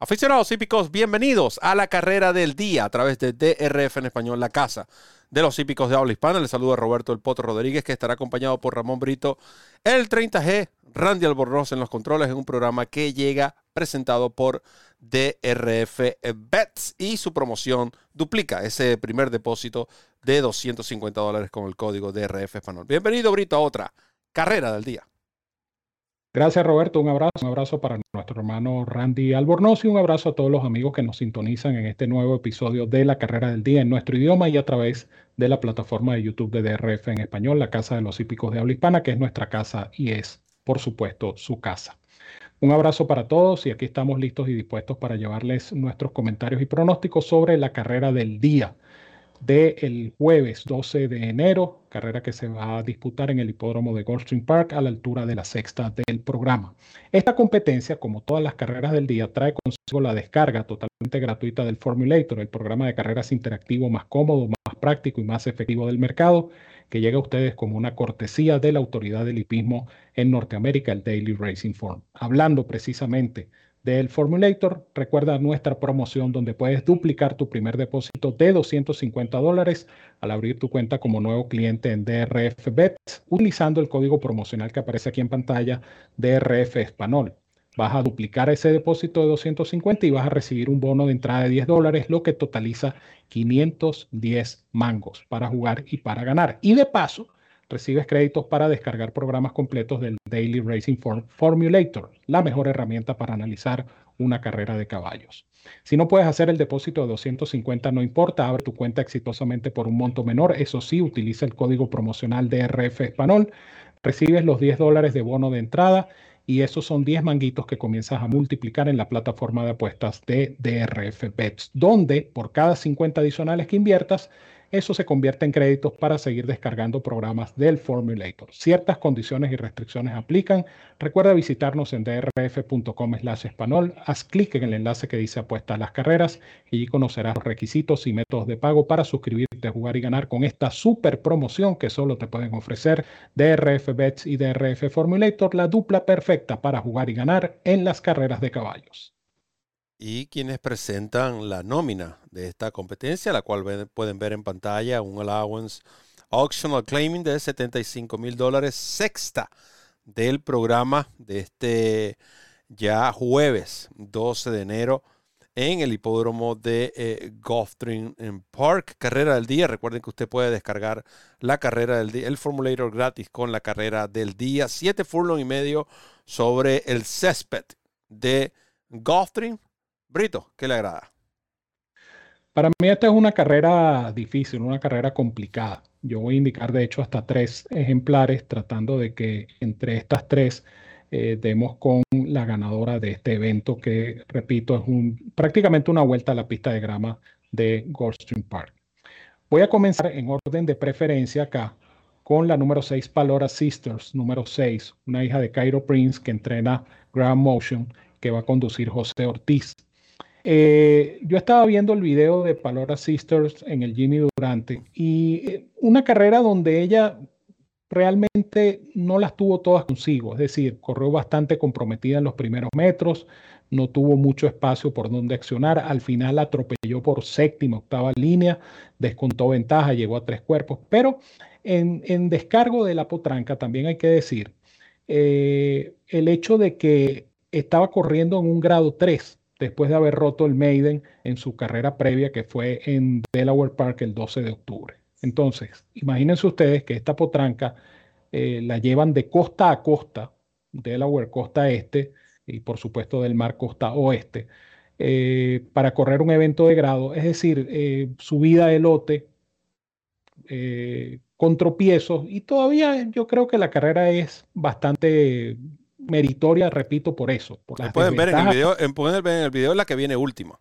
Aficionados hípicos, bienvenidos a la carrera del día a través de DRF en español, la casa de los hípicos de habla hispana. Les saluda Roberto El Potro Rodríguez, que estará acompañado por Ramón Brito, el 30G, Randy Albornoz en los controles, en un programa que llega presentado por DRF Bets y su promoción duplica ese primer depósito de 250 dólares con el código DRF español. Bienvenido, Brito, a otra carrera del día. Gracias Roberto, un abrazo, un abrazo para nuestro hermano Randy Albornoz y un abrazo a todos los amigos que nos sintonizan en este nuevo episodio de la carrera del día en nuestro idioma y a través de la plataforma de YouTube de DRF en español, la Casa de los Hípicos de Habla Hispana, que es nuestra casa y es, por supuesto, su casa. Un abrazo para todos y aquí estamos listos y dispuestos para llevarles nuestros comentarios y pronósticos sobre la carrera del día del jueves 12 de enero, carrera que se va a disputar en el hipódromo de Goldstream Park a la altura de la sexta del programa. Esta competencia, como todas las carreras del día, trae consigo la descarga totalmente gratuita del Formulator, el programa de carreras interactivo más cómodo, más práctico y más efectivo del mercado, que llega a ustedes como una cortesía de la autoridad del hipismo en Norteamérica, el Daily Racing Form. Hablando precisamente del Formulator. Recuerda nuestra promoción donde puedes duplicar tu primer depósito de 250 dólares al abrir tu cuenta como nuevo cliente en DRF Bets utilizando el código promocional que aparece aquí en pantalla DRF Español. Vas a duplicar ese depósito de 250 y vas a recibir un bono de entrada de 10 dólares, lo que totaliza 510 mangos para jugar y para ganar. Y de paso, recibes créditos para descargar programas completos del Daily Racing Formulator, la mejor herramienta para analizar una carrera de caballos. Si no puedes hacer el depósito de 250, no importa, abre tu cuenta exitosamente por un monto menor. Eso sí, utiliza el código promocional DRF Español, recibes los 10 dólares de bono de entrada y esos son 10 manguitos que comienzas a multiplicar en la plataforma de apuestas de DRF Bets, donde por cada 50 adicionales que inviertas, eso se convierte en créditos para seguir descargando programas del Formulator. Ciertas condiciones y restricciones aplican. Recuerda visitarnos en drf.com español. Haz clic en el enlace que dice apuesta a las carreras y conocerás los requisitos y métodos de pago para suscribirte, jugar y ganar con esta super promoción que solo te pueden ofrecer DRF Bets y DRF Formulator, la dupla perfecta para jugar y ganar en las carreras de caballos y quienes presentan la nómina de esta competencia, la cual pueden ver en pantalla un allowance optional claiming de 75 mil dólares, sexta del programa de este ya jueves 12 de enero en el hipódromo de eh, Park. Carrera del día. Recuerden que usted puede descargar la carrera del día, el formulator gratis con la carrera del día. Siete furlong y medio sobre el césped de Gulfstream Brito, ¿qué le agrada? Para mí esta es una carrera difícil, una carrera complicada. Yo voy a indicar de hecho hasta tres ejemplares tratando de que entre estas tres eh, demos con la ganadora de este evento que, repito, es un, prácticamente una vuelta a la pista de grama de Goldstream Park. Voy a comenzar en orden de preferencia acá con la número 6 Palora Sisters, número 6, una hija de Cairo Prince que entrena Grand Motion que va a conducir José Ortiz. Eh, yo estaba viendo el video de Palora Sisters en el Jimmy Durante y eh, una carrera donde ella realmente no las tuvo todas consigo, es decir, corrió bastante comprometida en los primeros metros, no tuvo mucho espacio por donde accionar, al final atropelló por séptima, octava línea, descontó ventaja, llegó a tres cuerpos, pero en, descargo de la potranca también hay que decir eh, el hecho de que estaba corriendo en un grado 3, después de haber roto el Maiden en su carrera previa que fue en Delaware Park el 12 de octubre. Entonces, imagínense ustedes que esta potranca eh, la llevan de costa a costa, Delaware costa este y por supuesto del mar costa oeste, eh, para correr un evento de grado, es decir, eh, subida de lote, con tropiezos y todavía yo creo que la carrera es bastante meritoria, repito, por eso. pueden ver en el video, pueden ver en el video la que viene última.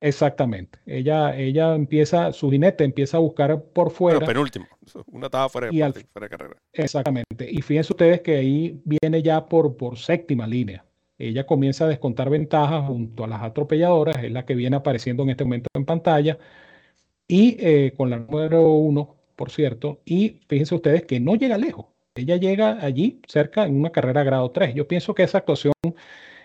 Exactamente. Ella, ella empieza, su jinete empieza a buscar por fuera. penúltimo. Una estaba fuera de, carrera. Exactamente. Y fíjense ustedes que ahí viene ya por, por séptima línea. Ella comienza a descontar ventajas junto a las atropelladoras, es la que viene apareciendo en este momento en pantalla. Y eh, con la número uno, por cierto. Y fíjense ustedes que no llega lejos ella llega allí cerca en una carrera grado 3. Yo pienso que esa actuación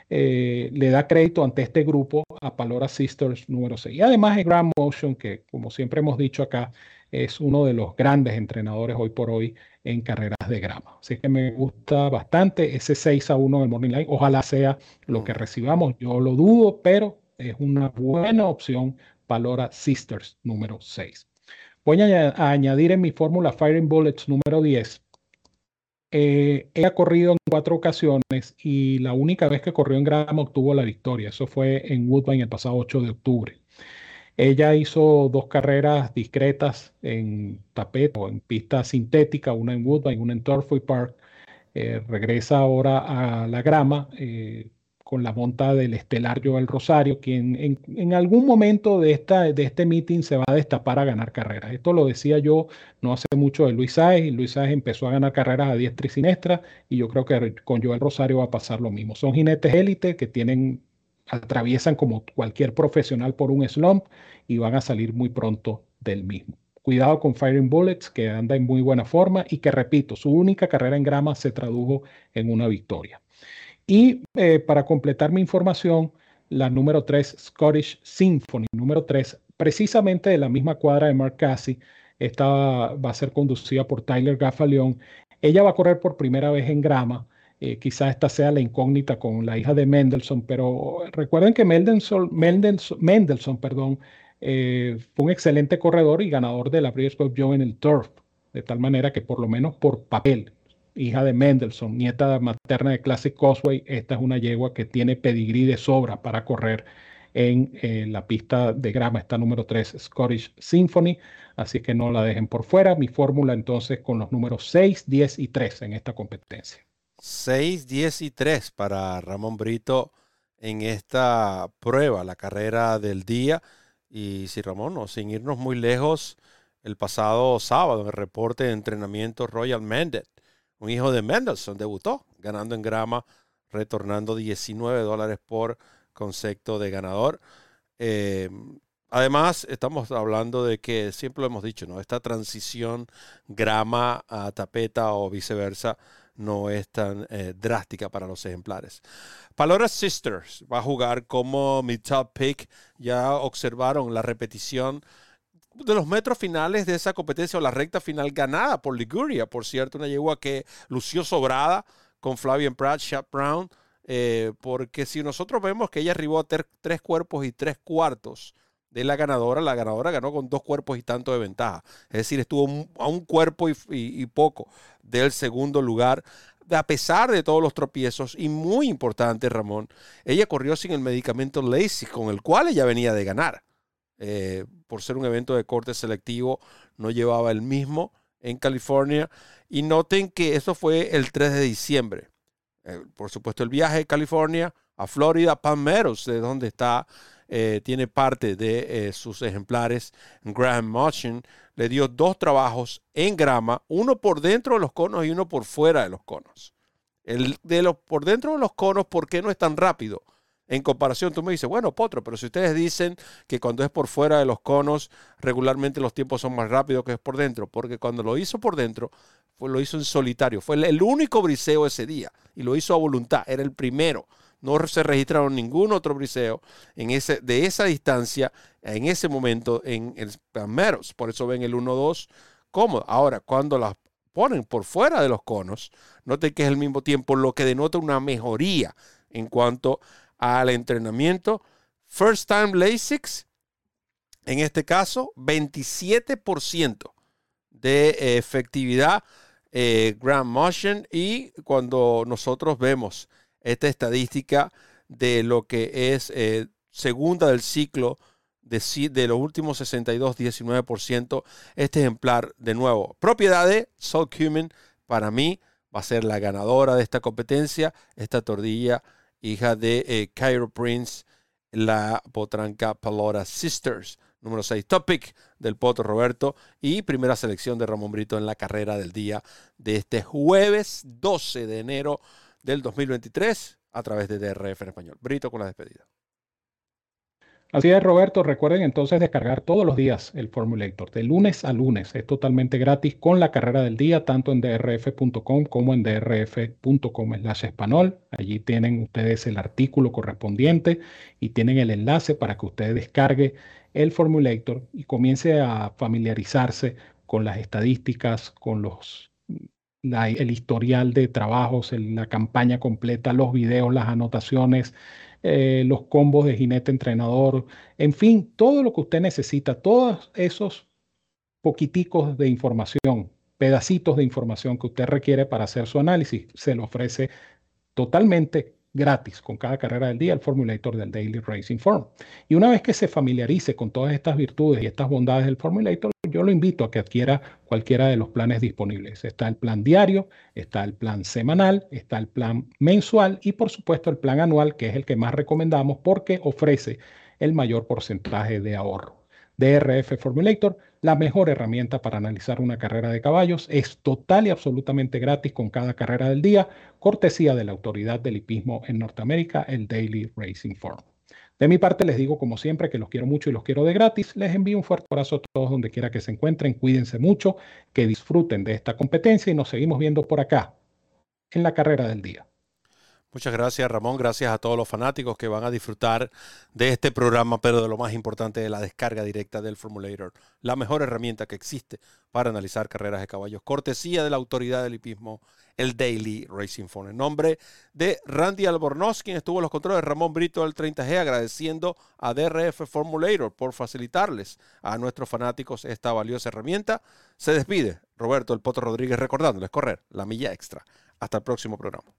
eh, le da crédito ante este grupo a Palora Sisters número 6. Y además es Grand Motion, que como siempre hemos dicho acá, es uno de los grandes entrenadores hoy por hoy en carreras de grama. Así que me gusta bastante ese 6 a 1 del Morning Line. Ojalá sea lo que recibamos. Yo lo dudo, pero es una buena opción Palora Sisters número 6. Voy a, añadir en mi fórmula Firing Bullets número 10. Eh, ella ha corrido en cuatro ocasiones y la única vez que corrió en grama obtuvo la victoria. Eso fue en Woodbine el pasado 8 de octubre. Ella hizo dos carreras discretas en tapete o en pista sintética, una en Woodbine, una en Turfway Park. Eh, regresa ahora a la grama. Eh, con la monta del estelar Joel Rosario, quien en, algún momento de, esta, de este meeting se va a destapar a ganar carreras. Esto lo decía yo no hace mucho de Luis Sáez, y Luis Sáez empezó a ganar carreras a diestra y siniestra, y yo creo que con Joel Rosario va a pasar lo mismo. Son jinetes élite que tienen, atraviesan como cualquier profesional por un slump y van a salir muy pronto del mismo. Cuidado con Firing Bullets, que anda en muy buena forma y que, repito, su única carrera en grama se tradujo en una victoria. Y eh, para completar mi información, la número 3, Scottish Symphony, número 3, precisamente de la misma cuadra de Mark Cassie, esta va a ser conducida por Tyler Gaffalion. Ella va a correr por primera vez en grama. Eh, quizá esta sea la incógnita con la hija de Mendelssohn, pero recuerden que Mendelssohn, Mendelssohn, perdón, eh, fue un excelente corredor y ganador de la British Cup el Turf, de tal manera que por lo menos por papel hija de Mendelssohn, nieta materna de Classic Causeway, esta es una yegua que tiene pedigrí de sobra para correr en eh, la pista de grama, está número 3, Scottish Symphony, así que no la dejen por fuera. Mi fórmula entonces con los números 6, 10 y 3 en esta competencia. 6, 10 y 3 para Ramón Brito en esta prueba, la carrera del día. Y si Ramón, no, sin irnos muy lejos, el pasado sábado en el reporte de entrenamiento Royal Mended un hijo de Mendelssohn debutó ganando en grama, retornando 19 dólares por concepto de ganador. Eh, además, estamos hablando de que siempre lo hemos dicho, ¿no? Esta transición grama a tapeta o viceversa no es tan eh, drástica para los ejemplares. Palora Sisters va a jugar como mi top pick. Ya observaron la repetición de los metros finales de esa competencia o la recta final ganada por Liguria, por cierto, una yegua que lució sobrada con Flavian Pratt, Shap Brown, eh, porque si nosotros vemos que ella arribó a tres cuerpos y tres cuartos de la ganadora, la ganadora ganó con dos cuerpos y tanto de ventaja, es decir, estuvo a un cuerpo y, poco del segundo lugar a pesar de todos los tropiezos, y muy importante, Ramón, ella corrió sin el medicamento Lacey, con el cual ella venía de ganar. Eh, por ser un evento de corte selectivo, no llevaba el mismo en California. Y noten que eso fue el 3 de diciembre. Eh, por supuesto, el viaje de California a Florida, Palmeros, de donde está, eh, tiene parte de sus ejemplares Graham Motion, le dio dos trabajos en grama, uno por dentro de los conos y uno por fuera de los conos. El de los por dentro de los conos, ¿por qué no es tan rápido? En comparación, tú me dices, bueno, Potro, pero si ustedes dicen que cuando es por fuera de los conos, regularmente los tiempos son más rápidos que es por dentro, porque cuando lo hizo por dentro, fue, lo hizo en solitario. Fue el, único briseo ese día y lo hizo a voluntad, era el primero. No se registraron ningún otro briseo en ese, de esa distancia, en ese momento, en el Palmeros. Por eso ven el 1-2 cómodo. Ahora, cuando las ponen por fuera de los conos, noten que es el mismo tiempo, lo que denota una mejoría en cuanto al entrenamiento. First time LASIX, en este caso, 27% de efectividad eh, Grand Motion. Y cuando nosotros vemos esta estadística de lo que es eh, segunda del ciclo de, de, los últimos 62, 19%, este ejemplar, de nuevo, propiedad de Soul Cumin, para mí va a ser la ganadora de esta competencia, esta tordilla hija de eh, Cairo Prince, la potranca Palora Sisters. Número 6, topic del Poto Roberto y primera selección de Ramón Brito en la carrera del día de este jueves 12 de enero del 2023 a través de DRF en español. Brito con la despedida. Así es, Roberto. Recuerden entonces descargar todos los días el Formulator, de lunes a lunes. Es totalmente gratis con la carrera del día, tanto en drf.com como en drf.com español. Allí tienen ustedes el artículo correspondiente y tienen el enlace para que usted descargue el Formulator y comience a familiarizarse con las estadísticas, con los el historial de trabajos, la campaña completa, los videos, las anotaciones, eh, los combos de jinete entrenador, en fin, todo lo que usted necesita, todos esos poquiticos de información, pedacitos de información que usted requiere para hacer su análisis, se lo ofrece totalmente gratis con cada carrera del día el Formulator del Daily Racing Form. Y una vez que se familiarice con todas estas virtudes y estas bondades del Formulator, yo lo invito a que adquiera cualquiera de los planes disponibles. Está el plan diario, está el plan semanal, está el plan mensual y por supuesto el plan anual, que es el que más recomendamos porque ofrece el mayor porcentaje de ahorro. DRF Formulator, la mejor herramienta para analizar una carrera de caballos. Es total y absolutamente gratis con cada carrera del día, cortesía de la autoridad del hipismo en Norteamérica, el Daily Racing Form. De mi parte les digo como siempre que los quiero mucho y los quiero de gratis. Les envío un fuerte abrazo a todos donde quiera que se encuentren. Cuídense mucho, que disfruten de esta competencia y nos seguimos viendo por acá en la carrera del día. Muchas gracias, Ramón. Gracias a todos los fanáticos que van a disfrutar de este programa, pero de lo más importante de la descarga directa del Formulator, la mejor herramienta que existe para analizar carreras de caballos. Cortesía de la autoridad del hipismo, el Daily Racing Phone. En nombre de Randy Albornoz, quien estuvo en los controles, Ramón Brito del 30G, agradeciendo a DRF Formulator por facilitarles a nuestros fanáticos esta valiosa herramienta. Se despide Roberto El Poto Rodríguez recordándoles correr la milla extra. Hasta el próximo programa.